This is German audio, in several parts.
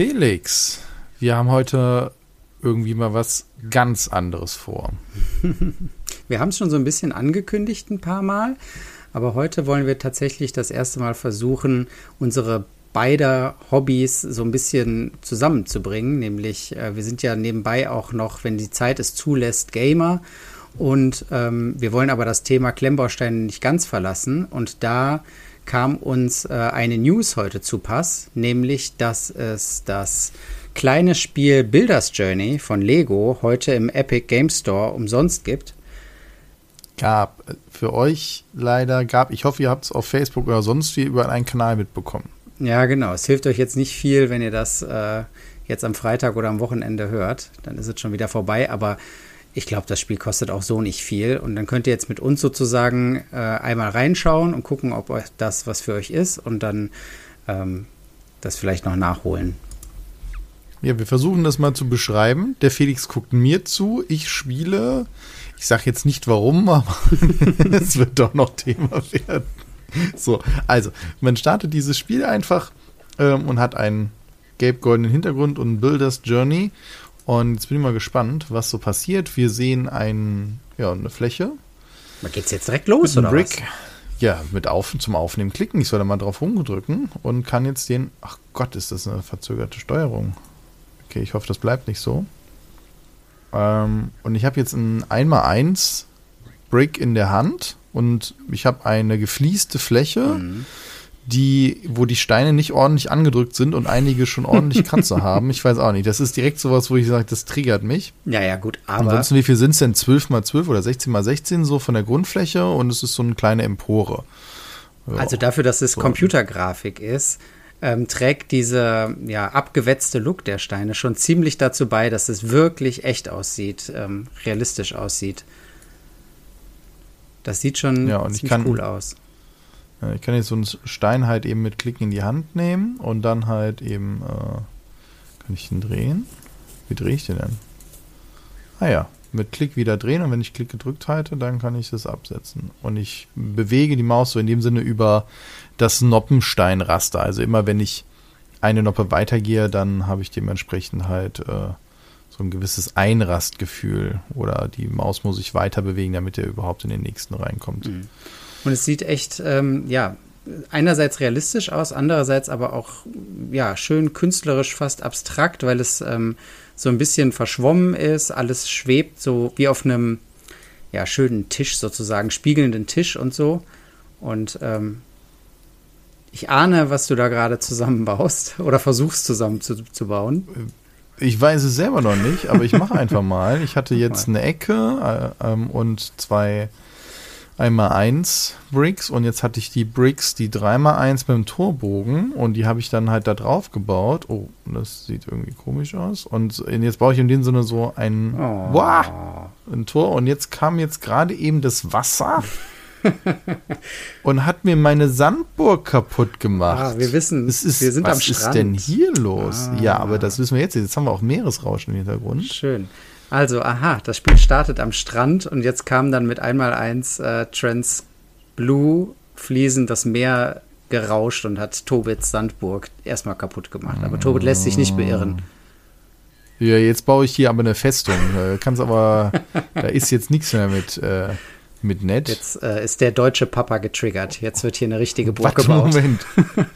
Felix, wir haben heute irgendwie mal was ganz anderes vor. wir haben es schon so ein bisschen angekündigt ein paar Mal, aber heute wollen wir tatsächlich das erste Mal versuchen, unsere beider Hobbys so ein bisschen zusammenzubringen. Nämlich, äh, wir sind ja nebenbei auch noch, wenn die Zeit es zulässt, Gamer. Und ähm, wir wollen aber das Thema Klemmbausteine nicht ganz verlassen. Und da kam uns äh, eine News heute zu Pass, nämlich, dass es das kleine Spiel Builders Journey von Lego heute im Epic Game Store umsonst gibt. Gab. Für euch leider gab. Ich hoffe, ihr habt es auf Facebook oder sonst wie über einen Kanal mitbekommen. Ja, genau. Es hilft euch jetzt nicht viel, wenn ihr das äh, jetzt am Freitag oder am Wochenende hört. Dann ist es schon wieder vorbei. Aber ich glaube, das Spiel kostet auch so nicht viel. Und dann könnt ihr jetzt mit uns sozusagen äh, einmal reinschauen und gucken, ob euch das was für euch ist. Und dann ähm, das vielleicht noch nachholen. Ja, wir versuchen das mal zu beschreiben. Der Felix guckt mir zu, ich spiele. Ich sage jetzt nicht warum, aber es wird doch noch Thema werden. So, also, man startet dieses Spiel einfach ähm, und hat einen gelb-goldenen Hintergrund und Builders Journey. Und jetzt bin ich mal gespannt, was so passiert. Wir sehen ein, ja, eine Fläche. Man geht's jetzt direkt los, oder Brick. was? Ja, mit auf, zum Aufnehmen klicken. Ich soll da mal drauf rumdrücken und kann jetzt den. Ach Gott, ist das eine verzögerte Steuerung. Okay, ich hoffe, das bleibt nicht so. Ähm, und ich habe jetzt ein 1x1 Brick in der Hand und ich habe eine geflieste Fläche, mhm. Die, wo die Steine nicht ordentlich angedrückt sind und einige schon ordentlich Kratzer haben. Ich weiß auch nicht. Das ist direkt sowas, wo ich sage, das triggert mich. Ja, ja, gut. Aber Ansonsten, wie viel sind es denn? 12 mal 12 oder 16 mal 16 so von der Grundfläche und es ist so eine kleine Empore. Ja. Also dafür, dass es. Computergrafik ist, ähm, trägt dieser ja, abgewetzte Look der Steine schon ziemlich dazu bei, dass es wirklich echt aussieht, ähm, realistisch aussieht. Das sieht schon ja, ziemlich kann, cool aus. Ich kann jetzt so einen Stein halt eben mit Klicken in die Hand nehmen und dann halt eben, äh, kann ich ihn drehen? Wie drehe ich den denn? Ah ja, mit Klick wieder drehen und wenn ich Klick gedrückt halte, dann kann ich das absetzen. Und ich bewege die Maus so in dem Sinne über das Noppensteinraster. Also immer wenn ich eine Noppe weitergehe, dann habe ich dementsprechend halt äh, so ein gewisses Einrastgefühl oder die Maus muss sich weiter bewegen, damit er überhaupt in den nächsten reinkommt. Mhm. Und es sieht echt, ähm, ja, einerseits realistisch aus, andererseits aber auch, ja, schön künstlerisch, fast abstrakt, weil es ähm, so ein bisschen verschwommen ist, alles schwebt so wie auf einem, ja, schönen Tisch sozusagen, spiegelnden Tisch und so. Und ähm, ich ahne, was du da gerade zusammenbaust oder versuchst zusammenzubauen. Ich weiß es selber noch nicht, aber ich mache einfach mal. Ich hatte jetzt eine Ecke äh, ähm, und zwei einmal eins Bricks und jetzt hatte ich die Bricks, die dreimal eins mit dem Torbogen und die habe ich dann halt da drauf gebaut. Oh, das sieht irgendwie komisch aus. Und jetzt baue ich in dem Sinne so ein, oh. wow, ein Tor und jetzt kam jetzt gerade eben das Wasser und hat mir meine Sandburg kaputt gemacht. Ah, wir wissen, ist, wir sind was am Strand. Was ist denn hier los? Ah. Ja, aber das wissen wir jetzt. Jetzt haben wir auch Meeresrauschen im Hintergrund. Schön. Also, aha, das Spiel startet am Strand und jetzt kam dann mit einmal eins äh, Trans Blue Fliesen das Meer gerauscht und hat Tobits Sandburg erstmal kaputt gemacht. Aber Tobit lässt sich nicht beirren. Ja, jetzt baue ich hier aber eine Festung. Kannst aber, da ist jetzt nichts mehr mit. Äh, mit nett. Jetzt äh, ist der deutsche Papa getriggert. Jetzt wird hier eine richtige Burg Warte, gebaut. Moment.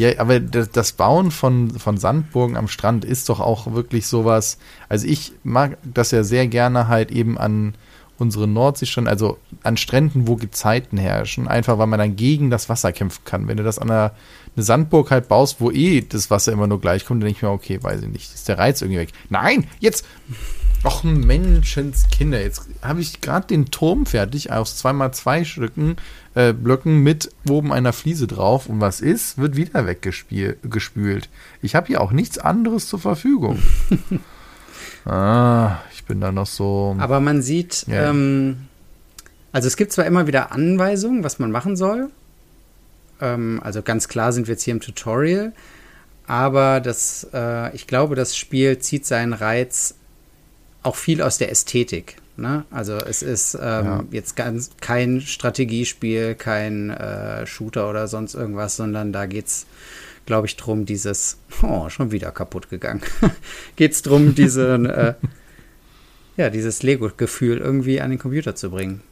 ja, aber das, Bauen von, von Sandburgen am Strand ist doch auch wirklich sowas. Also ich mag das ja sehr gerne halt eben an unsere Nordseestrände, also an Stränden, wo Gezeiten herrschen, einfach weil man dann gegen das Wasser kämpfen kann. Wenn du das an einer eine Sandburg halt baust, wo eh das Wasser immer nur gleich kommt, dann denke ich mir, okay, weiß ich nicht, ist der Reiz irgendwie weg. Nein, jetzt Ach, Menschenskinder. Jetzt habe ich gerade den Turm fertig aus 2x2 Stücken, äh, Blöcken mit oben einer Fliese drauf. Und was ist? Wird wieder weggespült. Ich habe hier auch nichts anderes zur Verfügung. ah, bin da noch so. Aber man sieht, ja. ähm, also es gibt zwar immer wieder Anweisungen, was man machen soll. Ähm, also ganz klar sind wir jetzt hier im Tutorial. Aber das, äh, ich glaube, das Spiel zieht seinen Reiz auch viel aus der Ästhetik. Ne? Also es ist ähm, ja. jetzt ganz kein Strategiespiel, kein äh, Shooter oder sonst irgendwas, sondern da geht es glaube ich, drum, dieses, oh, schon wieder kaputt gegangen. geht es drum, diesen, äh, ja, dieses Lego-Gefühl irgendwie an den Computer zu bringen.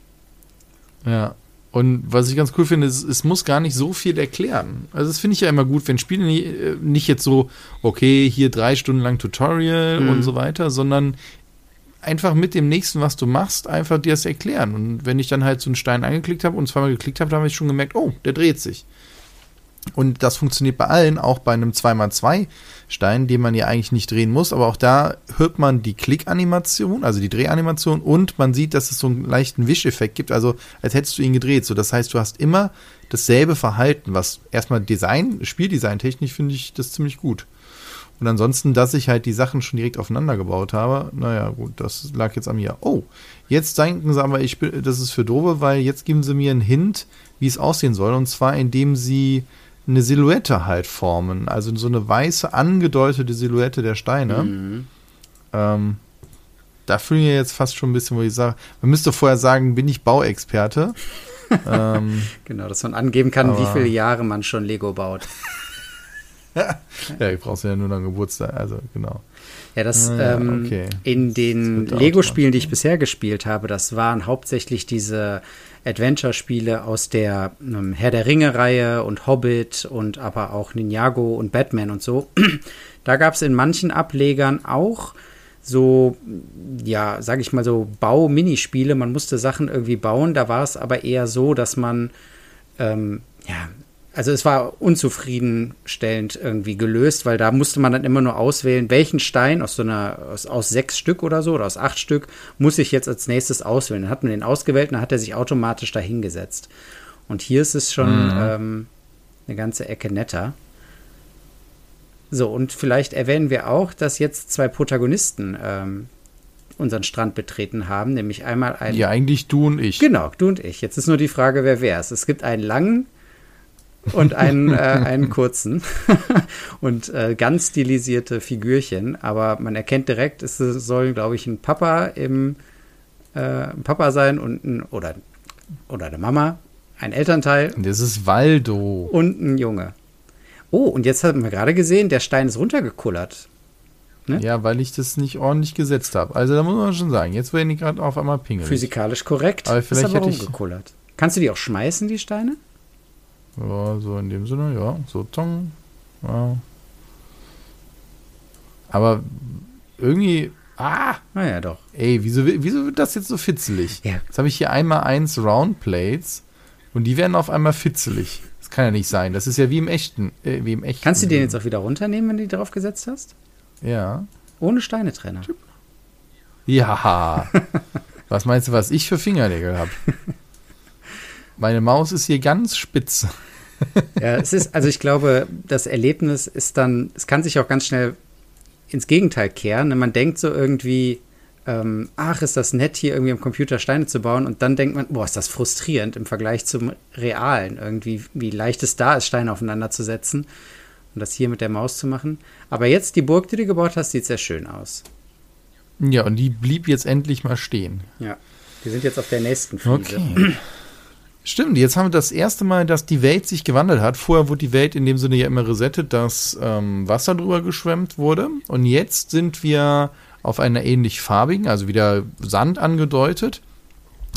Ja. Und was ich ganz cool finde, ist, es muss gar nicht so viel erklären. Also das finde ich ja immer gut, wenn Spiele nicht, äh, nicht jetzt so, okay, hier drei Stunden lang Tutorial mhm. und so weiter, sondern einfach mit dem nächsten, was du machst, einfach dir das erklären. Und wenn ich dann halt so einen Stein angeklickt habe und zweimal geklickt habe, dann habe ich schon gemerkt, oh, der dreht sich. Und das funktioniert bei allen, auch bei einem 2x2 Stein, den man ja eigentlich nicht drehen muss. Aber auch da hört man die Klickanimation, also die Drehanimation und man sieht, dass es so einen leichten Wischeffekt gibt, also als hättest du ihn gedreht. So, das heißt, du hast immer dasselbe Verhalten, was erstmal Design, Spieldesign technisch finde ich das ziemlich gut. Und ansonsten, dass ich halt die Sachen schon direkt aufeinander gebaut habe, naja, gut, das lag jetzt an mir. Oh, jetzt denken sie aber, ich das ist für Dove, weil jetzt geben sie mir einen Hint, wie es aussehen soll. Und zwar, indem sie eine Silhouette halt formen. Also so eine weiße, angedeutete Silhouette der Steine. Mhm. Ähm, da fühlen wir jetzt fast schon ein bisschen, wo ich sage, man müsste vorher sagen, bin ich Bauexperte. ähm, genau, dass man angeben kann, wie viele Jahre man schon Lego baut. ja, ich brauchst ja nur noch Geburtstag, also genau. Ja, das ah, ja, ähm, okay. in den Lego-Spielen, die ich bisher gespielt habe, das waren hauptsächlich diese Adventure-Spiele aus der ähm, Herr der Ringe-Reihe und Hobbit und aber auch Ninjago und Batman und so. da gab es in manchen Ablegern auch so, ja, sag ich mal so Bau-Minispiele. Man musste Sachen irgendwie bauen. Da war es aber eher so, dass man ähm, ja, also es war unzufriedenstellend irgendwie gelöst, weil da musste man dann immer nur auswählen, welchen Stein aus so einer, aus, aus sechs Stück oder so oder aus acht Stück muss ich jetzt als nächstes auswählen. Dann hat man den ausgewählt und dann hat er sich automatisch dahingesetzt. Und hier ist es schon mhm. ähm, eine ganze Ecke netter. So, und vielleicht erwähnen wir auch, dass jetzt zwei Protagonisten ähm, unseren Strand betreten haben, nämlich einmal ein. Ja, eigentlich du und ich. Genau, du und ich. Jetzt ist nur die Frage, wer wer ist. Es gibt einen langen und einen, äh, einen kurzen und äh, ganz stilisierte Figürchen. Aber man erkennt direkt, es soll, glaube ich, ein Papa im äh, Papa sein und ein, oder, oder eine Mama, ein Elternteil. Das ist Waldo. Und ein Junge. Oh, und jetzt haben wir gerade gesehen, der Stein ist runtergekullert. Ne? Ja, weil ich das nicht ordentlich gesetzt habe. Also da muss man schon sagen, jetzt werden die gerade auf einmal pingelig. Physikalisch korrekt. Aber vielleicht ist aber hätte rumgekullert. Kannst du die auch schmeißen, die Steine? Ja, so in dem Sinne, ja. So, tong. Ja. Aber irgendwie. Ah! Naja, doch. Ey, wieso, wieso wird das jetzt so fitzelig? Ja. Jetzt habe ich hier einmal eins Roundplates und die werden auf einmal fitzelig. Das kann ja nicht sein. Das ist ja wie im echten. Äh, wie im echten Kannst du den jetzt auch wieder runternehmen, wenn du die drauf gesetzt hast? Ja. Ohne Steinetrenner. Ja. was meinst du, was ich für Fingernägel habe? Meine Maus ist hier ganz spitz. ja, es ist, also ich glaube, das Erlebnis ist dann, es kann sich auch ganz schnell ins Gegenteil kehren. Man denkt so irgendwie, ähm, ach, ist das nett, hier irgendwie am Computer Steine zu bauen. Und dann denkt man, boah, ist das frustrierend im Vergleich zum Realen. Irgendwie, wie leicht es da ist, Steine aufeinander zu setzen und das hier mit der Maus zu machen. Aber jetzt, die Burg, die du gebaut hast, sieht sehr schön aus. Ja, und die blieb jetzt endlich mal stehen. Ja, die sind jetzt auf der nächsten Fliese. Okay. Stimmt, jetzt haben wir das erste Mal, dass die Welt sich gewandelt hat. Vorher wurde die Welt in dem Sinne ja immer resettet, dass ähm, Wasser drüber geschwemmt wurde. Und jetzt sind wir auf einer ähnlich farbigen, also wieder Sand angedeutet.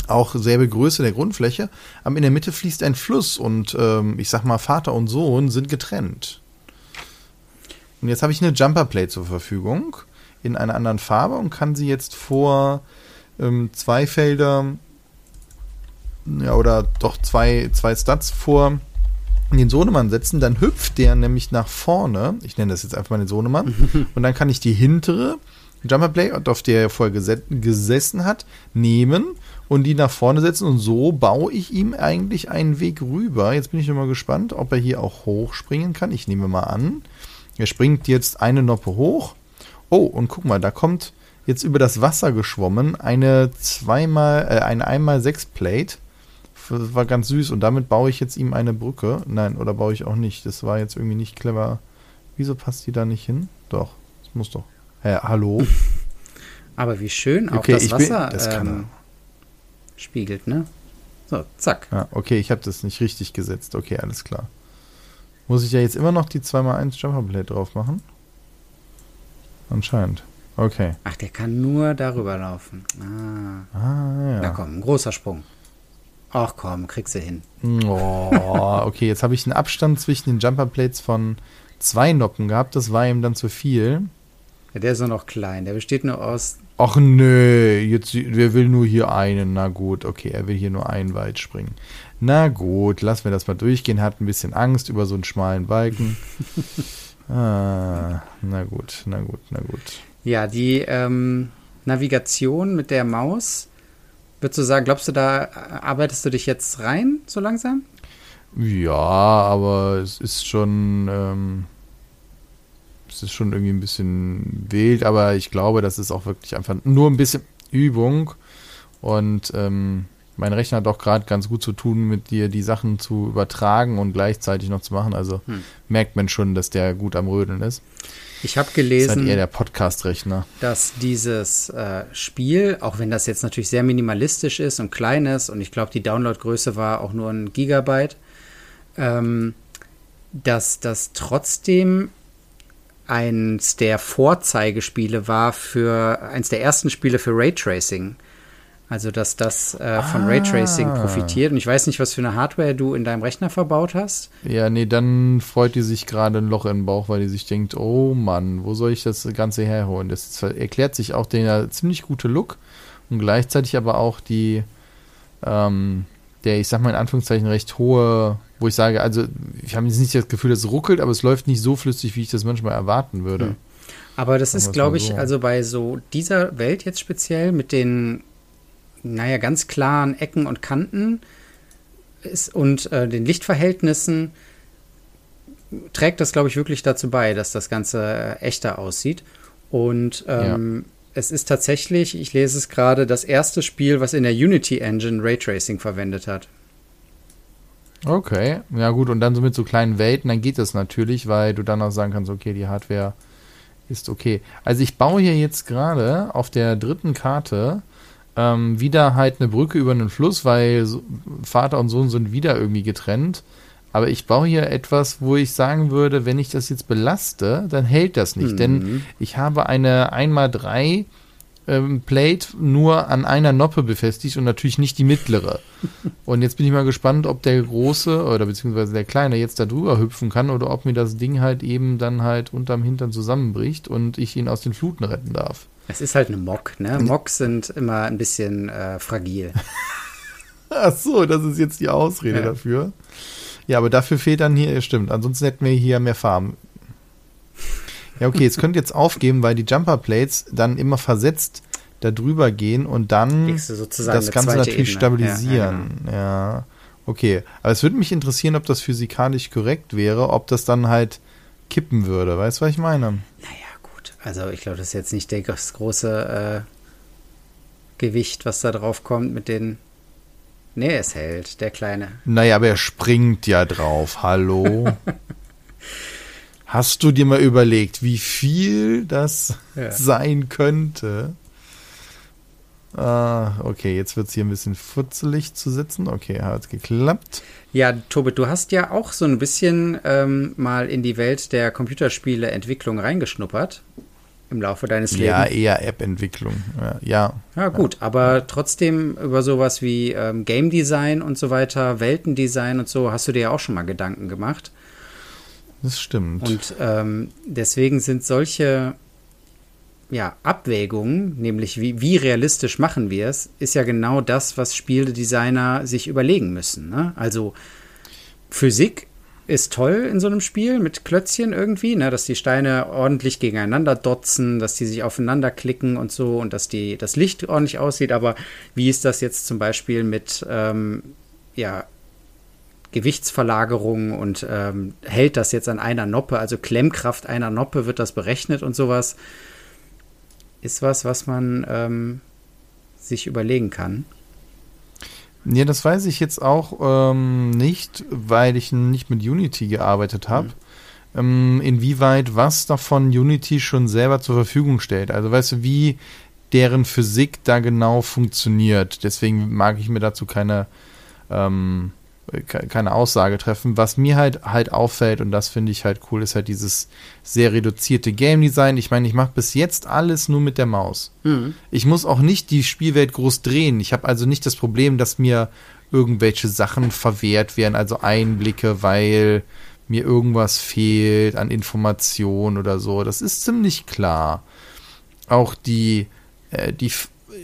Auch selbe Größe der Grundfläche. Aber in der Mitte fließt ein Fluss und ähm, ich sag mal, Vater und Sohn sind getrennt. Und jetzt habe ich eine Jumperplate zur Verfügung in einer anderen Farbe und kann sie jetzt vor ähm, zwei Felder ja, oder doch zwei, zwei Stats vor den Sohnemann setzen, dann hüpft der nämlich nach vorne. Ich nenne das jetzt einfach mal den Sohnemann. und dann kann ich die hintere Jumperplay, auf der er vorher gesessen hat, nehmen und die nach vorne setzen. Und so baue ich ihm eigentlich einen Weg rüber. Jetzt bin ich mal gespannt, ob er hier auch hochspringen kann. Ich nehme mal an. Er springt jetzt eine Noppe hoch. Oh, und guck mal, da kommt jetzt über das Wasser geschwommen eine zweimal, äh, eine einmal sechs Plate das war ganz süß und damit baue ich jetzt ihm eine Brücke. Nein, oder baue ich auch nicht. Das war jetzt irgendwie nicht clever. Wieso passt die da nicht hin? Doch, das muss doch. Hä, hallo? Aber wie schön auch okay, das Wasser bin, das ähm, spiegelt, ne? So, zack. Ja, okay, ich habe das nicht richtig gesetzt. Okay, alles klar. Muss ich ja jetzt immer noch die 2x1 Jumperblade drauf machen? Anscheinend. Okay. Ach, der kann nur darüber laufen. Ah. ah ja. Na komm, ein großer Sprung. Ach komm, kriegst du hin. Oh, okay, jetzt habe ich einen Abstand zwischen den Jumperplates von zwei Noppen gehabt. Das war ihm dann zu viel. Ja, der ist nur noch klein. Der besteht nur aus. Ach nö, jetzt, wer will nur hier einen? Na gut, okay, er will hier nur einen weit springen. Na gut, lassen wir das mal durchgehen. Hat ein bisschen Angst über so einen schmalen Balken. ah, na gut, na gut, na gut. Ja, die ähm, Navigation mit der Maus, würdest du sagen, glaubst du, da arbeitest du dich jetzt rein, so langsam? Ja, aber es ist schon, ähm, es ist schon irgendwie ein bisschen wild, aber ich glaube, das ist auch wirklich einfach nur ein bisschen Übung und ähm, mein Rechner hat auch gerade ganz gut zu tun, mit dir die Sachen zu übertragen und gleichzeitig noch zu machen. Also hm. merkt man schon, dass der gut am Rödeln ist. Ich habe gelesen, halt eher der Podcast-Rechner. dass dieses äh, Spiel, auch wenn das jetzt natürlich sehr minimalistisch ist und klein ist, und ich glaube, die Downloadgröße war auch nur ein Gigabyte, ähm, dass das trotzdem eins der Vorzeigespiele war für eins der ersten Spiele für Raytracing. Also, dass das äh, von ah. Raytracing profitiert. Und ich weiß nicht, was für eine Hardware du in deinem Rechner verbaut hast. Ja, nee, dann freut die sich gerade ein Loch im Bauch, weil die sich denkt, oh Mann, wo soll ich das Ganze herholen? Das erklärt sich auch der ziemlich gute Look und gleichzeitig aber auch die, ähm, der, ich sag mal in Anführungszeichen, recht hohe, wo ich sage, also ich habe jetzt nicht das Gefühl, dass es ruckelt, aber es läuft nicht so flüssig, wie ich das manchmal erwarten würde. Hm. Aber das ist, glaube ich, so. also bei so dieser Welt jetzt speziell mit den naja, ganz klaren Ecken und Kanten ist, und äh, den Lichtverhältnissen trägt das, glaube ich, wirklich dazu bei, dass das Ganze äh, echter aussieht. Und ähm, ja. es ist tatsächlich, ich lese es gerade, das erste Spiel, was in der Unity Engine Raytracing verwendet hat. Okay, ja gut, und dann so mit so kleinen Welten, dann geht das natürlich, weil du dann auch sagen kannst, okay, die Hardware ist okay. Also ich baue hier jetzt gerade auf der dritten Karte ähm, wieder halt eine Brücke über einen Fluss, weil Vater und Sohn sind wieder irgendwie getrennt. Aber ich baue hier etwas, wo ich sagen würde, wenn ich das jetzt belaste, dann hält das nicht. Mhm. Denn ich habe eine 1x3 ähm, Plate nur an einer Noppe befestigt und natürlich nicht die mittlere. und jetzt bin ich mal gespannt, ob der große oder beziehungsweise der kleine jetzt da drüber hüpfen kann oder ob mir das Ding halt eben dann halt unterm Hintern zusammenbricht und ich ihn aus den Fluten retten darf. Es ist halt eine Mock, ne? Mocks sind immer ein bisschen äh, fragil. Ach so, das ist jetzt die Ausrede ja. dafür. Ja, aber dafür fehlt dann hier, stimmt, ansonsten hätten wir hier mehr Farben. Ja, okay, es könnte jetzt aufgeben, weil die Jumper Plates dann immer versetzt da drüber gehen und dann das Ganze natürlich Ebene. stabilisieren. Ja, ja, genau. ja, okay. Aber es würde mich interessieren, ob das physikalisch korrekt wäre, ob das dann halt kippen würde. Weißt du, was ich meine? Naja. Also ich glaube, das ist jetzt nicht das große äh, Gewicht, was da drauf kommt mit den. Nee, es hält, der Kleine. Naja, aber er springt ja drauf. Hallo? Hast du dir mal überlegt, wie viel das ja. sein könnte? Ah, okay, jetzt wird es hier ein bisschen futzelig zu sitzen. Okay, hat geklappt. Ja, Tobit, du hast ja auch so ein bisschen ähm, mal in die Welt der Computerspiele-Entwicklung reingeschnuppert im Laufe deines Lebens. Ja, eher App-Entwicklung. Ja. Ja, gut, aber trotzdem über sowas wie ähm, Game Design und so weiter, Weltendesign und so, hast du dir ja auch schon mal Gedanken gemacht. Das stimmt. Und ähm, deswegen sind solche ja, Abwägungen, nämlich wie, wie realistisch machen wir es, ist ja genau das, was Spieldesigner sich überlegen müssen. Ne? Also Physik ist toll in so einem Spiel mit Klötzchen irgendwie, ne, dass die Steine ordentlich gegeneinander dotzen, dass die sich aufeinander klicken und so und dass die, das Licht ordentlich aussieht. Aber wie ist das jetzt zum Beispiel mit ähm, ja, Gewichtsverlagerung und ähm, hält das jetzt an einer Noppe, also Klemmkraft einer Noppe, wird das berechnet und sowas? Ist was, was man ähm, sich überlegen kann. Ja, das weiß ich jetzt auch ähm, nicht, weil ich nicht mit Unity gearbeitet habe. Mhm. Ähm, inwieweit was davon Unity schon selber zur Verfügung stellt. Also weißt du, wie deren Physik da genau funktioniert. Deswegen mag ich mir dazu keine, ähm, keine Aussage treffen. Was mir halt halt auffällt, und das finde ich halt cool, ist halt dieses sehr reduzierte Game Design. Ich meine, ich mache bis jetzt alles nur mit der Maus. Mhm. Ich muss auch nicht die Spielwelt groß drehen. Ich habe also nicht das Problem, dass mir irgendwelche Sachen verwehrt werden, also Einblicke, weil mir irgendwas fehlt an Information oder so. Das ist ziemlich klar. Auch die, äh, die,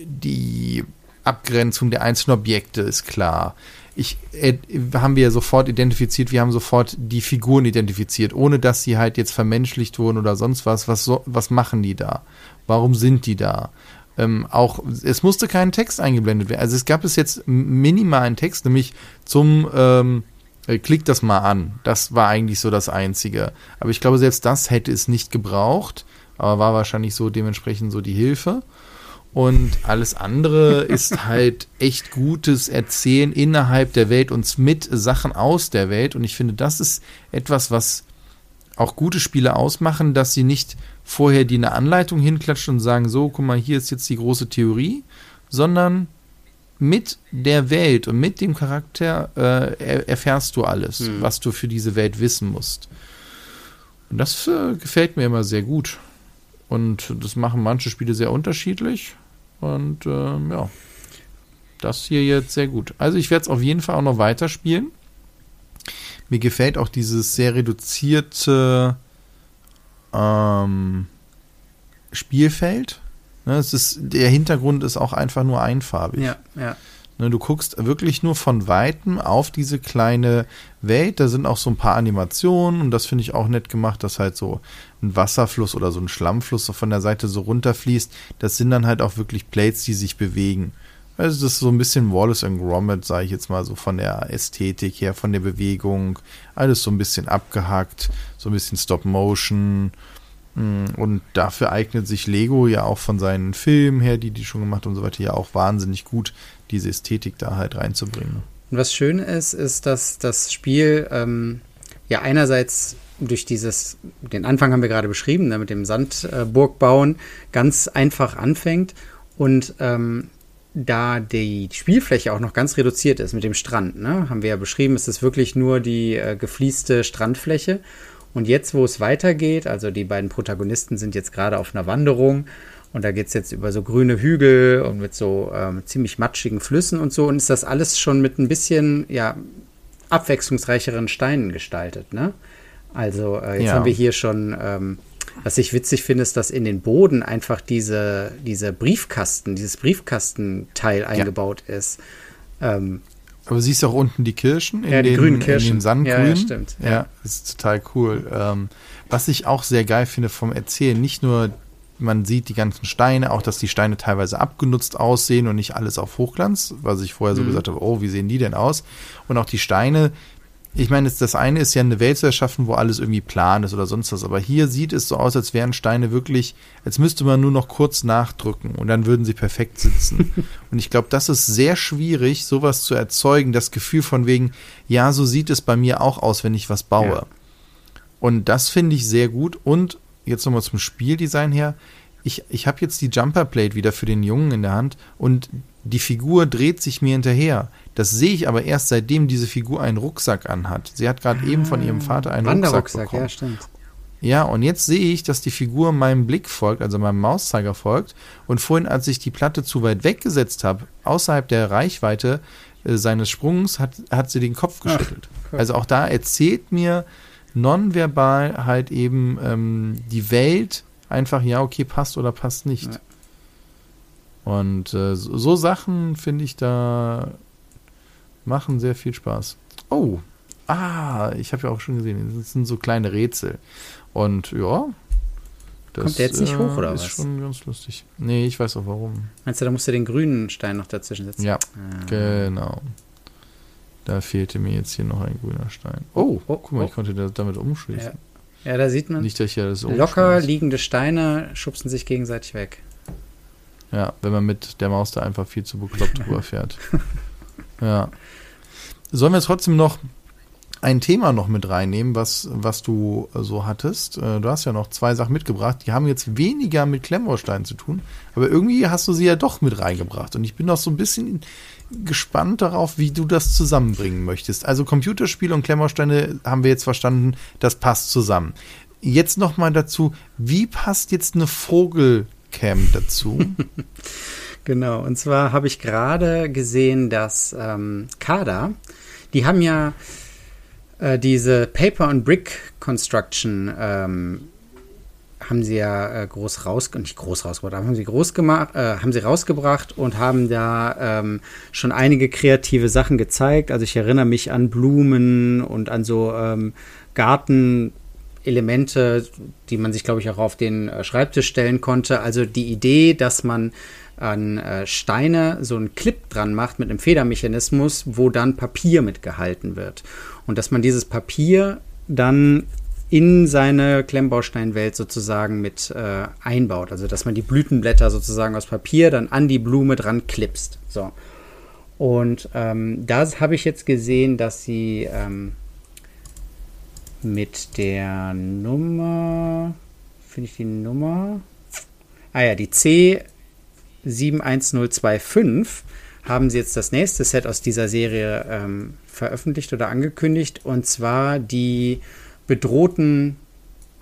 die Abgrenzung der einzelnen Objekte ist klar ich äh, haben wir sofort identifiziert, wir haben sofort die Figuren identifiziert, ohne dass sie halt jetzt vermenschlicht wurden oder sonst was. Was, so, was machen die da? Warum sind die da? Ähm, auch es musste kein Text eingeblendet werden. Also es gab es jetzt minimalen Text, nämlich zum ähm, äh, klick das mal an. Das war eigentlich so das Einzige. Aber ich glaube, selbst das hätte es nicht gebraucht, aber war wahrscheinlich so dementsprechend so die Hilfe. Und alles andere ist halt echt gutes Erzählen innerhalb der Welt und mit Sachen aus der Welt. Und ich finde, das ist etwas, was auch gute Spiele ausmachen, dass sie nicht vorher die eine Anleitung hinklatschen und sagen, so, guck mal, hier ist jetzt die große Theorie, sondern mit der Welt und mit dem Charakter äh, erfährst du alles, hm. was du für diese Welt wissen musst. Und das äh, gefällt mir immer sehr gut. Und das machen manche Spiele sehr unterschiedlich. Und ähm, ja, das hier jetzt sehr gut. Also ich werde es auf jeden Fall auch noch weiterspielen. Mir gefällt auch dieses sehr reduzierte ähm, Spielfeld. Ne, es ist, der Hintergrund ist auch einfach nur einfarbig. Ja, ja. Ne, du guckst wirklich nur von Weitem auf diese kleine Welt. Da sind auch so ein paar Animationen und das finde ich auch nett gemacht, dass halt so ein Wasserfluss oder so ein Schlammfluss von der Seite so runterfließt. Das sind dann halt auch wirklich Plates, die sich bewegen. Also das ist so ein bisschen Wallace and Gromit, sage ich jetzt mal so von der Ästhetik her, von der Bewegung. Alles so ein bisschen abgehackt, so ein bisschen Stop Motion. Hm, und dafür eignet sich Lego ja auch von seinen Filmen her, die die schon gemacht und so weiter, ja auch wahnsinnig gut, diese Ästhetik da halt reinzubringen. Und was schön ist, ist, dass das Spiel ähm, ja einerseits durch dieses, den Anfang haben wir gerade beschrieben, ne, mit dem Sandburg bauen, ganz einfach anfängt und ähm, da die Spielfläche auch noch ganz reduziert ist mit dem Strand, ne, haben wir ja beschrieben, ist es wirklich nur die äh, gefließte Strandfläche. Und jetzt, wo es weitergeht, also die beiden Protagonisten sind jetzt gerade auf einer Wanderung und da geht es jetzt über so grüne Hügel und mit so ähm, ziemlich matschigen Flüssen und so. Und ist das alles schon mit ein bisschen, ja, abwechslungsreicheren Steinen gestaltet, ne? Also äh, jetzt ja. haben wir hier schon, ähm, was ich witzig finde, ist, dass in den Boden einfach diese, diese Briefkasten, dieses Briefkastenteil eingebaut ja. ist. Ähm, aber siehst du auch unten die Kirschen in, ja, die den, grünen Kirschen. in den Sandgrün? Ja, ja, stimmt. Ja, ist total cool. Ähm, was ich auch sehr geil finde vom Erzählen, nicht nur man sieht die ganzen Steine, auch dass die Steine teilweise abgenutzt aussehen und nicht alles auf Hochglanz, was ich vorher so mhm. gesagt habe, oh, wie sehen die denn aus? Und auch die Steine, ich meine, das eine ist ja eine Welt zu erschaffen, wo alles irgendwie plan ist oder sonst was, aber hier sieht es so aus, als wären Steine wirklich, als müsste man nur noch kurz nachdrücken und dann würden sie perfekt sitzen. und ich glaube, das ist sehr schwierig, sowas zu erzeugen, das Gefühl von wegen, ja, so sieht es bei mir auch aus, wenn ich was baue. Ja. Und das finde ich sehr gut und jetzt nochmal zum Spieldesign her. Ich, ich habe jetzt die Jumper Plate wieder für den Jungen in der Hand und die Figur dreht sich mir hinterher. Das sehe ich aber erst seitdem diese Figur einen Rucksack anhat. Sie hat gerade ah, eben von ihrem Vater einen Rucksack bekommen. Ja, stimmt. Ja, und jetzt sehe ich, dass die Figur meinem Blick folgt, also meinem Mauszeiger folgt. Und vorhin, als ich die Platte zu weit weggesetzt habe, außerhalb der Reichweite äh, seines Sprungs, hat, hat sie den Kopf geschüttelt. Ach, cool. Also auch da erzählt mir nonverbal halt eben ähm, die Welt einfach, ja, okay, passt oder passt nicht. Ja. Und äh, so, so, Sachen, finde ich, da machen sehr viel Spaß. Oh, ah, ich habe ja auch schon gesehen, das sind so kleine Rätsel. Und ja, das Kommt der jetzt nicht hoch, oder ist was? Ist schon ganz lustig. Nee, ich weiß auch warum. Meinst du, da musst du den grünen Stein noch dazwischen setzen? Ja, ah. genau. Da fehlte mir jetzt hier noch ein grüner Stein. Oh, oh guck mal, oh. ich konnte damit umschließen. Ja. ja. da sieht man. Nicht, dass ich ja das Locker liegende Steine schubsen sich gegenseitig weg. Ja, wenn man mit der Maus da einfach viel zu bekloppt drüber fährt. ja. Sollen wir jetzt trotzdem noch ein Thema noch mit reinnehmen, was, was du so hattest. Äh, du hast ja noch zwei Sachen mitgebracht, die haben jetzt weniger mit Klemmbausteinen zu tun, aber irgendwie hast du sie ja doch mit reingebracht. Und ich bin noch so ein bisschen gespannt darauf, wie du das zusammenbringen möchtest. Also Computerspiele und Klemmbausteine haben wir jetzt verstanden, das passt zusammen. Jetzt noch mal dazu, wie passt jetzt eine Vogelcam dazu? genau, und zwar habe ich gerade gesehen, dass ähm, Kada, die haben ja äh, diese Paper and Brick Construction ähm, haben sie ja äh, groß raus, nicht groß rausgebracht, haben sie groß gemacht, äh, haben sie rausgebracht und haben da ähm, schon einige kreative Sachen gezeigt. Also ich erinnere mich an Blumen und an so ähm, Gartenelemente, die man sich, glaube ich, auch auf den äh, Schreibtisch stellen konnte. Also die Idee, dass man an äh, Steine so einen Clip dran macht mit einem Federmechanismus, wo dann Papier mitgehalten wird. Und dass man dieses Papier dann in seine Klemmbausteinwelt sozusagen mit äh, einbaut. Also dass man die Blütenblätter sozusagen aus Papier dann an die Blume dran klipst. So. Und ähm, da habe ich jetzt gesehen, dass sie ähm, mit der Nummer, finde ich die Nummer? Ah ja, die C71025 haben sie jetzt das nächste Set aus dieser Serie ähm, veröffentlicht oder angekündigt. Und zwar die bedrohten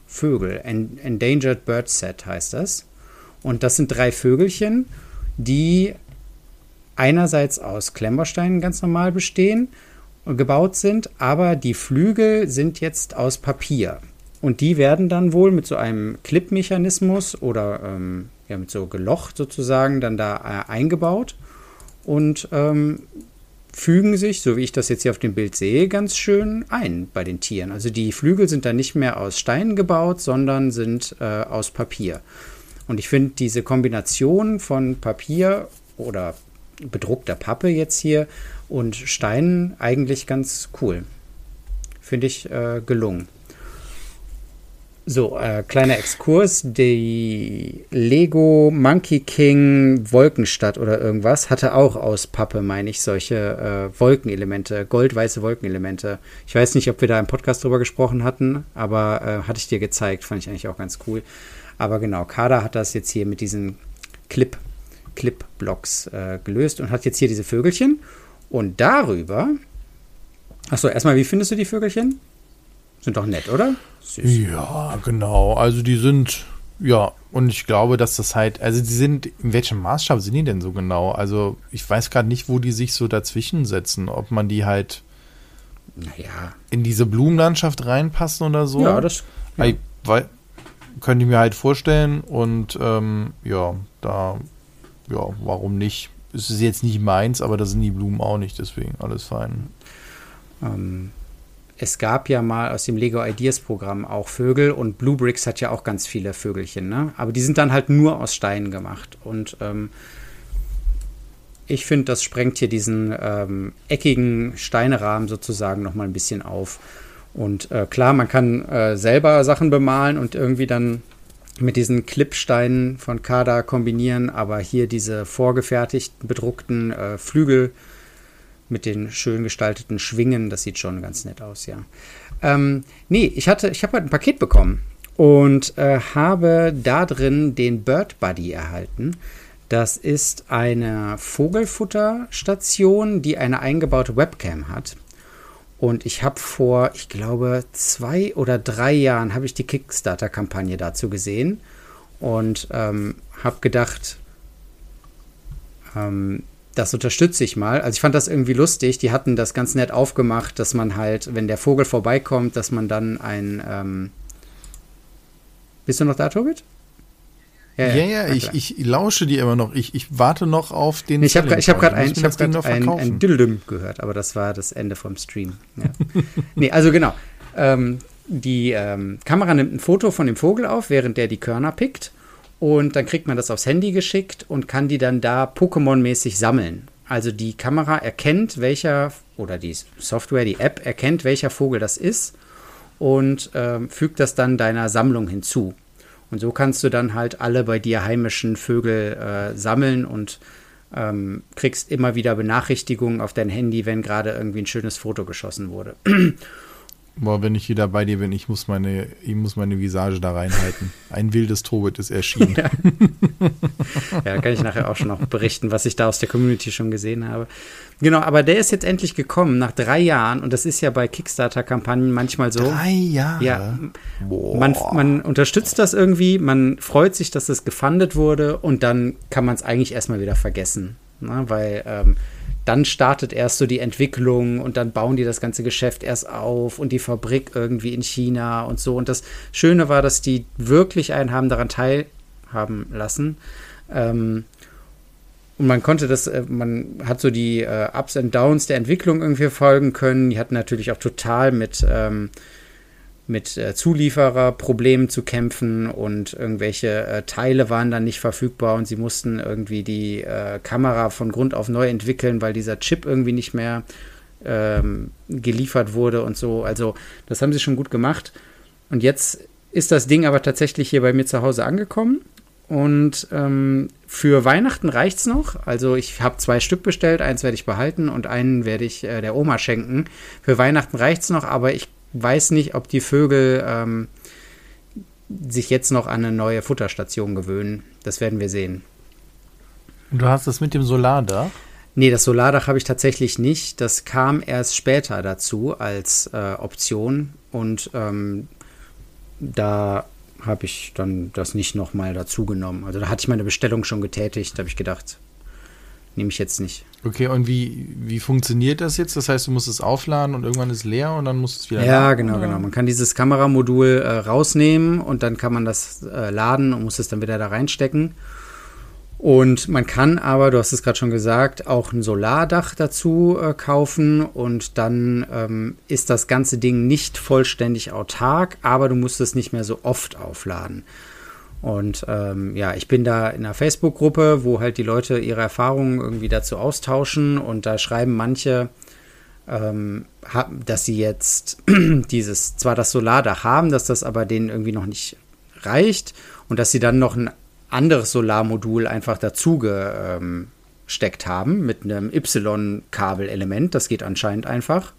Vögel. Endangered Bird Set heißt das. Und das sind drei Vögelchen, die einerseits aus Klemmbausteinen ganz normal bestehen und gebaut sind, aber die Flügel sind jetzt aus Papier. Und die werden dann wohl mit so einem Clip-Mechanismus oder ähm, ja, mit so gelocht sozusagen dann da äh, eingebaut. Und ähm, fügen sich, so wie ich das jetzt hier auf dem Bild sehe, ganz schön ein bei den Tieren. Also die Flügel sind dann nicht mehr aus Steinen gebaut, sondern sind äh, aus Papier. Und ich finde diese Kombination von Papier oder bedruckter Pappe jetzt hier und Steinen eigentlich ganz cool. Finde ich äh, gelungen. So, äh, kleiner Exkurs. Die Lego Monkey King Wolkenstadt oder irgendwas hatte auch aus Pappe, meine ich, solche äh, Wolkenelemente, goldweiße Wolkenelemente. Ich weiß nicht, ob wir da im Podcast drüber gesprochen hatten, aber äh, hatte ich dir gezeigt, fand ich eigentlich auch ganz cool. Aber genau, Kada hat das jetzt hier mit diesen Clip, Clip-Blocks äh, gelöst und hat jetzt hier diese Vögelchen. Und darüber. Achso, erstmal, wie findest du die Vögelchen? Sind doch nett, oder? Süß. Ja, genau. Also die sind, ja, und ich glaube, dass das halt, also die sind, in welchem Maßstab sind die denn so genau? Also ich weiß gerade nicht, wo die sich so dazwischen setzen, ob man die halt naja. in diese Blumenlandschaft reinpassen oder so. Ja, das. Ja. Ich, weil, könnte ich mir halt vorstellen und ähm, ja, da, ja, warum nicht? Es ist jetzt nicht meins, aber da sind die Blumen auch nicht, deswegen alles fein. Ähm, es gab ja mal aus dem Lego Ideas Programm auch Vögel und Blue Bricks hat ja auch ganz viele Vögelchen, ne? Aber die sind dann halt nur aus Steinen gemacht. Und ähm, ich finde, das sprengt hier diesen ähm, eckigen Steinerahmen sozusagen nochmal ein bisschen auf. Und äh, klar, man kann äh, selber Sachen bemalen und irgendwie dann mit diesen Clipsteinen von Kada kombinieren, aber hier diese vorgefertigten, bedruckten äh, Flügel mit den schön gestalteten Schwingen. Das sieht schon ganz nett aus, ja. Ähm, nee, ich hatte, ich habe heute ein Paket bekommen und äh, habe da drin den Bird Buddy erhalten. Das ist eine Vogelfutterstation, die eine eingebaute Webcam hat. Und ich habe vor, ich glaube, zwei oder drei Jahren habe ich die Kickstarter-Kampagne dazu gesehen und ähm, habe gedacht, ähm, das unterstütze ich mal. Also ich fand das irgendwie lustig. Die hatten das ganz nett aufgemacht, dass man halt, wenn der Vogel vorbeikommt, dass man dann ein. Ähm Bist du noch da, Tobit? Ja, ja, ja ich, ich lausche dir immer noch. Ich, ich warte noch auf den. Ich habe hab gerade ein, ich hab ein, ein Dildüm gehört, aber das war das Ende vom Stream. Ja. nee, also genau. Ähm, die ähm, Kamera nimmt ein Foto von dem Vogel auf, während der die Körner pickt. Und dann kriegt man das aufs Handy geschickt und kann die dann da Pokémon-mäßig sammeln. Also die Kamera erkennt, welcher, oder die Software, die App erkennt, welcher Vogel das ist und äh, fügt das dann deiner Sammlung hinzu. Und so kannst du dann halt alle bei dir heimischen Vögel äh, sammeln und ähm, kriegst immer wieder Benachrichtigungen auf dein Handy, wenn gerade irgendwie ein schönes Foto geschossen wurde. Boah, wenn ich wieder bei dir bin, ich muss meine, ich muss meine Visage da reinhalten. Ein wildes Tobit ist erschienen. Ja. ja, kann ich nachher auch schon noch berichten, was ich da aus der Community schon gesehen habe. Genau, aber der ist jetzt endlich gekommen, nach drei Jahren, und das ist ja bei Kickstarter-Kampagnen manchmal so. Drei Jahre? Ja. Man, man unterstützt das irgendwie, man freut sich, dass es gefundet wurde, und dann kann man es eigentlich erstmal wieder vergessen. Ne? Weil ähm, dann startet erst so die Entwicklung und dann bauen die das ganze Geschäft erst auf und die Fabrik irgendwie in China und so. Und das Schöne war, dass die wirklich einen haben daran teilhaben lassen. Ähm, und man konnte das, äh, man hat so die äh, Ups und Downs der Entwicklung irgendwie folgen können. Die hatten natürlich auch total mit ähm, mit äh, Zuliefererproblemen zu kämpfen und irgendwelche äh, Teile waren dann nicht verfügbar und sie mussten irgendwie die äh, Kamera von Grund auf neu entwickeln, weil dieser Chip irgendwie nicht mehr ähm, geliefert wurde und so. Also das haben sie schon gut gemacht. Und jetzt ist das Ding aber tatsächlich hier bei mir zu Hause angekommen. Und ähm, für Weihnachten reicht es noch. Also ich habe zwei Stück bestellt, eins werde ich behalten und einen werde ich äh, der Oma schenken. Für Weihnachten reicht es noch, aber ich weiß nicht, ob die Vögel ähm, sich jetzt noch an eine neue Futterstation gewöhnen. Das werden wir sehen. Du hast das mit dem Solardach? Nee, das Solardach habe ich tatsächlich nicht. Das kam erst später dazu als äh, Option und ähm, da habe ich dann das nicht nochmal dazu genommen. Also da hatte ich meine Bestellung schon getätigt, da habe ich gedacht, nehme ich jetzt nicht. Okay, und wie, wie funktioniert das jetzt? Das heißt, du musst es aufladen und irgendwann ist leer und dann musst du es wieder Ja, laden, genau, oder? genau. Man kann dieses Kameramodul äh, rausnehmen und dann kann man das äh, laden und muss es dann wieder da reinstecken. Und man kann aber, du hast es gerade schon gesagt, auch ein Solardach dazu äh, kaufen und dann ähm, ist das ganze Ding nicht vollständig autark, aber du musst es nicht mehr so oft aufladen. Und ähm, ja, ich bin da in einer Facebook-Gruppe, wo halt die Leute ihre Erfahrungen irgendwie dazu austauschen und da schreiben manche, ähm, dass sie jetzt dieses, zwar das Solardach haben, dass das aber denen irgendwie noch nicht reicht und dass sie dann noch ein anderes Solarmodul einfach dazu gesteckt ähm, haben mit einem Y-Kabelelement. Das geht anscheinend einfach.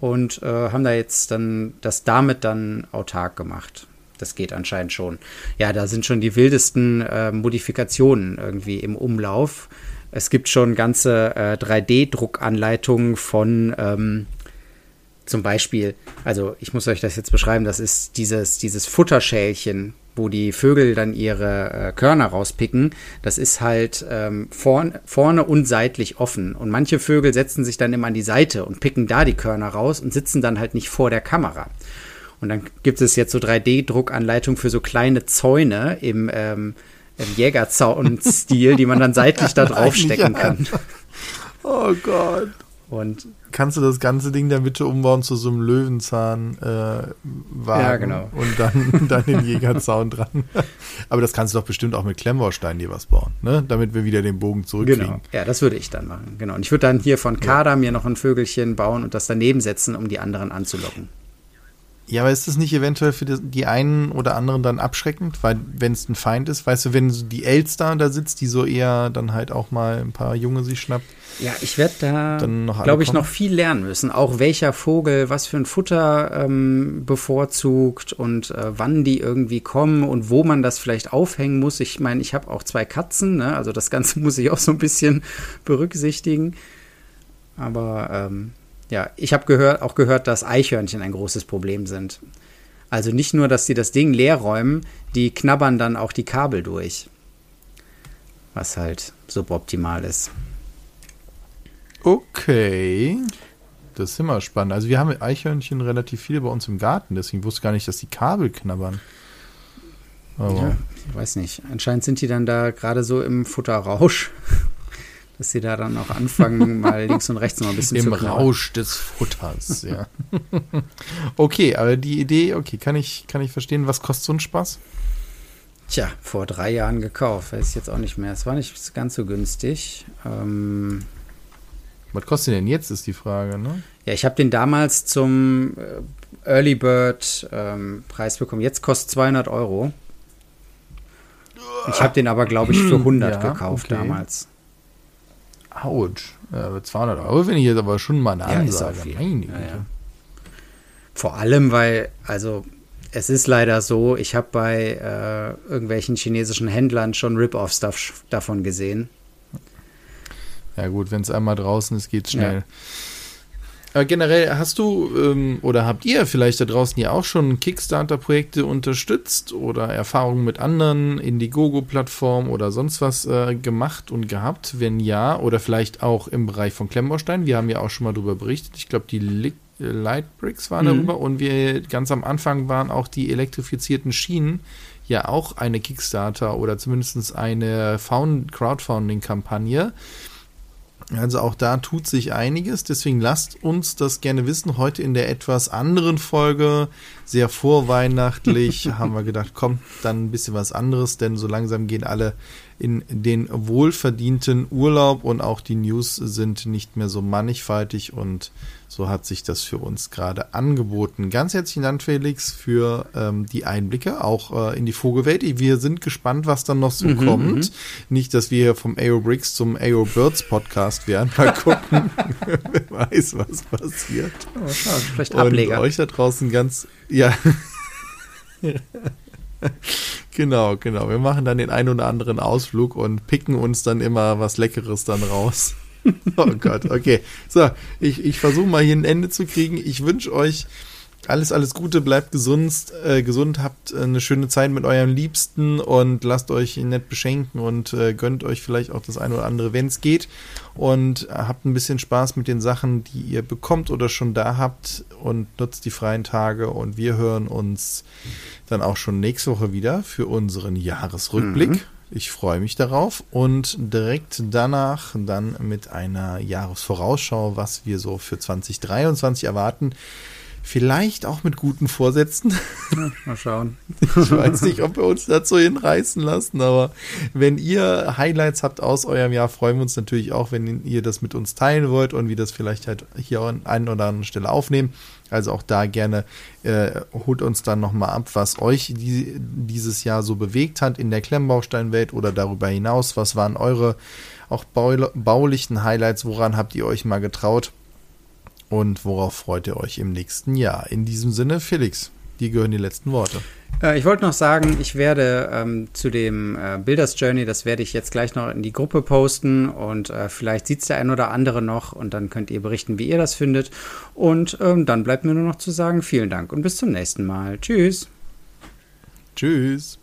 Und äh, haben da jetzt dann das damit dann autark gemacht das geht anscheinend schon. Ja, da sind schon die wildesten äh, Modifikationen irgendwie im Umlauf. Es gibt schon ganze äh, 3D-Druckanleitungen von ähm, zum Beispiel, also ich muss euch das jetzt beschreiben, das ist dieses, dieses Futterschälchen, wo die Vögel dann ihre äh, Körner rauspicken, das ist halt ähm, vorn, vorne und seitlich offen. Und manche Vögel setzen sich dann immer an die Seite und picken da die Körner raus und sitzen dann halt nicht vor der Kamera. Und dann gibt es jetzt so 3D-Druckanleitungen für so kleine Zäune im, ähm, im Jägerzaun-Stil, die man dann seitlich da draufstecken kann. Oh Gott. Und kannst du das ganze Ding dann bitte umbauen zu so einem Löwenzahn äh, Wagen ja, genau. und dann, dann den Jägerzaun dran. Aber das kannst du doch bestimmt auch mit Klemmbausteinen dir was bauen, ne? Damit wir wieder den Bogen zurückkriegen. Genau. Ja, das würde ich dann machen. Genau. Und ich würde dann hier von Kader ja. mir noch ein Vögelchen bauen und das daneben setzen, um die anderen anzulocken. Ja, aber ist das nicht eventuell für die einen oder anderen dann abschreckend? Weil, wenn es ein Feind ist, weißt du, wenn die Elster da sitzt, die so eher dann halt auch mal ein paar Junge sich schnappt. Ja, ich werde da, glaube ich, noch viel lernen müssen. Auch welcher Vogel was für ein Futter ähm, bevorzugt und äh, wann die irgendwie kommen und wo man das vielleicht aufhängen muss. Ich meine, ich habe auch zwei Katzen, ne? also das Ganze muss ich auch so ein bisschen berücksichtigen. Aber ähm, ja, ich habe gehört, auch gehört, dass Eichhörnchen ein großes Problem sind. Also nicht nur, dass sie das Ding leer räumen, die knabbern dann auch die Kabel durch. Was halt suboptimal ist. Okay. Das ist immer spannend. Also wir haben Eichhörnchen relativ viele bei uns im Garten, deswegen wusste ich gar nicht, dass die Kabel knabbern. Aber ja, ich weiß nicht. Anscheinend sind die dann da gerade so im Futterrausch dass sie da dann auch anfangen, mal links und rechts noch ein bisschen Im zu Im Rausch des Futters, ja. okay, aber die Idee, okay, kann ich, kann ich verstehen. Was kostet so ein Spaß? Tja, vor drei Jahren gekauft, weiß ich jetzt auch nicht mehr. Es war nicht ganz so günstig. Ähm, Was kostet denn jetzt, ist die Frage, ne? Ja, ich habe den damals zum äh, Early Bird ähm, Preis bekommen. Jetzt kostet 200 Euro. Ich habe den aber, glaube ich, für 100 ja, gekauft okay. damals. Autsch. Ja, 200 Euro finde ich jetzt aber schon mal eine ja, Ansage. Meine ja, ja. Vor allem, weil, also es ist leider so, ich habe bei äh, irgendwelchen chinesischen Händlern schon Rip-Off-Stuff davon gesehen. Ja gut, wenn es einmal draußen ist, geht's schnell. Aber generell hast du ähm, oder habt ihr vielleicht da draußen ja auch schon Kickstarter-Projekte unterstützt oder Erfahrungen mit anderen Indiegogo-Plattformen oder sonst was äh, gemacht und gehabt? Wenn ja, oder vielleicht auch im Bereich von Klemmbaustein. Wir haben ja auch schon mal darüber berichtet. Ich glaube, die Li Lightbricks waren mhm. darüber und wir ganz am Anfang waren auch die elektrifizierten Schienen ja auch eine Kickstarter oder zumindest eine Crowdfunding-Kampagne. Also auch da tut sich einiges, deswegen lasst uns das gerne wissen. Heute in der etwas anderen Folge, sehr vorweihnachtlich, haben wir gedacht, komm, dann ein bisschen was anderes, denn so langsam gehen alle in den wohlverdienten Urlaub und auch die News sind nicht mehr so mannigfaltig und so hat sich das für uns gerade angeboten. Ganz herzlichen Dank, Felix, für ähm, die Einblicke auch äh, in die Vogelwelt. Wir sind gespannt, was dann noch so mhm, kommt. Mhm. Nicht, dass wir hier vom AO Bricks zum AO Birds Podcast werden. Mal gucken, wer weiß, was passiert. Oh, schade. Vielleicht Ableger. Und euch da draußen ganz, ja. genau, genau. Wir machen dann den einen oder anderen Ausflug und picken uns dann immer was Leckeres dann raus. oh Gott, okay. So, ich, ich versuche mal hier ein Ende zu kriegen. Ich wünsche euch alles, alles Gute, bleibt gesund, äh, gesund, habt äh, eine schöne Zeit mit eurem Liebsten und lasst euch nett beschenken und äh, gönnt euch vielleicht auch das eine oder andere, wenn es geht. Und habt ein bisschen Spaß mit den Sachen, die ihr bekommt oder schon da habt und nutzt die freien Tage. Und wir hören uns dann auch schon nächste Woche wieder für unseren Jahresrückblick. Mhm. Ich freue mich darauf und direkt danach dann mit einer Jahresvorausschau, was wir so für 2023 erwarten. Vielleicht auch mit guten Vorsätzen. Ja, mal schauen. Ich weiß nicht, ob wir uns dazu hinreißen lassen, aber wenn ihr Highlights habt aus eurem Jahr, freuen wir uns natürlich auch, wenn ihr das mit uns teilen wollt und wir das vielleicht halt hier an einer oder anderen Stelle aufnehmen. Also auch da gerne äh, holt uns dann nochmal ab, was euch die, dieses Jahr so bewegt hat in der Klemmbausteinwelt oder darüber hinaus. Was waren eure auch baulichen Highlights? Woran habt ihr euch mal getraut? Und worauf freut ihr euch im nächsten Jahr? In diesem Sinne, Felix, dir gehören die letzten Worte. Äh, ich wollte noch sagen, ich werde ähm, zu dem äh, Builders Journey, das werde ich jetzt gleich noch in die Gruppe posten und äh, vielleicht sieht es der ein oder andere noch und dann könnt ihr berichten, wie ihr das findet. Und ähm, dann bleibt mir nur noch zu sagen, vielen Dank und bis zum nächsten Mal. Tschüss. Tschüss.